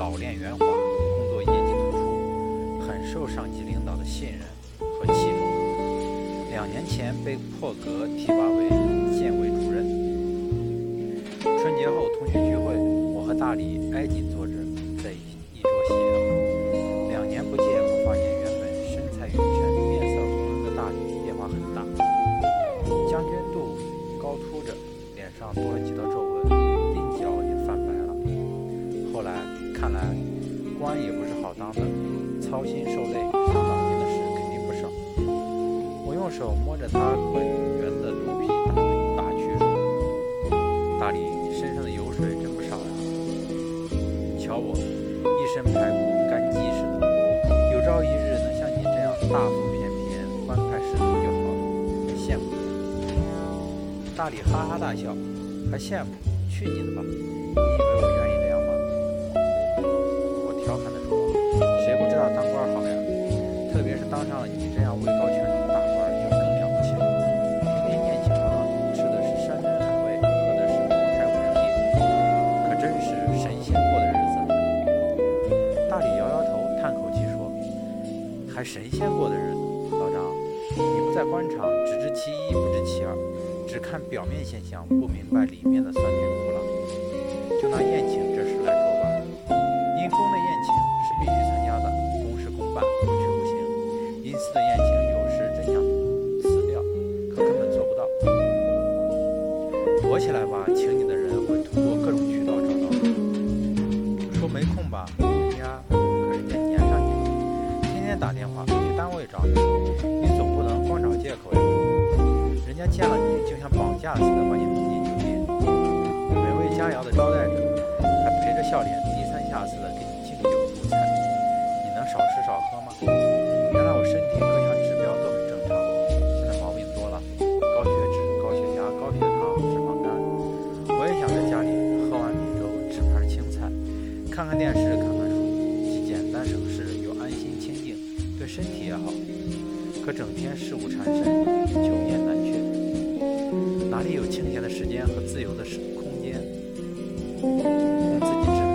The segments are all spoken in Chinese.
老练圆滑工作业绩突出很受上级领导的信任和器重两年前被破格提拔为县委主任。春节后同学聚会我和大李挨紧坐着操心受累、伤脑筋的事肯定不少。我用手摸着他滚圆的肚皮打趣说：“大李，你身上的油水真不少呀！瞧我，一身排骨干鸡似的，有朝一日能像你这样大腹便便、欢快十足就好了，羡慕。”大李哈哈大笑，还羡慕？去你的吧！你以为我愿意这样吗？我调侃地说：“当官好呀？特别是当上了你这样位高权重的大官，就更了不起了。天天宴请我，吃的是山珍海味，喝的是茅台五粮液，可真是神仙过的日子。”大李摇摇头，叹口气说：“还神仙过的日子？老张，你不在官场，只知其一，不知其二，只看表面现象，不明白里面的酸甜苦辣。单位找你，你总不能光找借口呀。人家见了你就像绑架似的把你弄进酒店，美味佳肴的招待着，还陪着笑脸低三下四的给你敬酒入菜，你能少吃少喝吗？原来我身体各项指标都很正常，现在毛病多了，高血脂、高血压、高血糖、脂肪肝。我也想在家里喝碗米粥，吃盘青菜，看看电视，身体也好。可整天事务缠身，久厌难却，哪里有清闲的时间和自由的时空间供自己支配？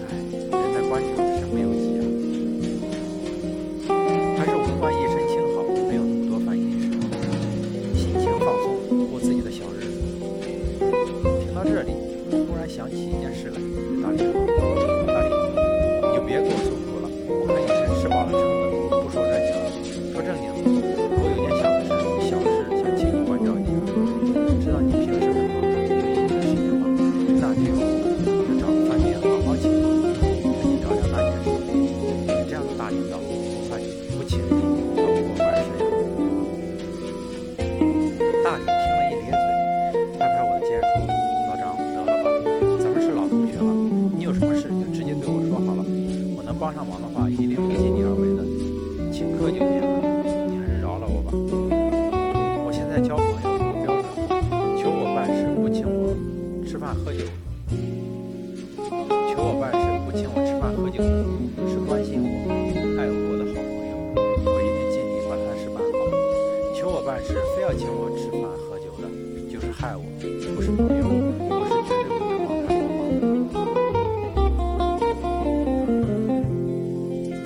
唉，人在官场是没有急啊，还是文官一身轻好，没有那么多烦心事，心情放松，过自己的小日子。听到这里，突然想起一件事来，大李不请你，他不给我办事呀。”大李听了一咧嘴，拍拍我的肩说：“老张，得了吧，咱们是老同学了，你有什么事就直接对我说好了，我能帮上忙的话，一定会尽力而为的。请客就免了，你还是饶了我吧。我现在交朋友有个标准，求我办事不请我吃饭喝酒，求我办事不请我吃饭喝酒的，是关心我。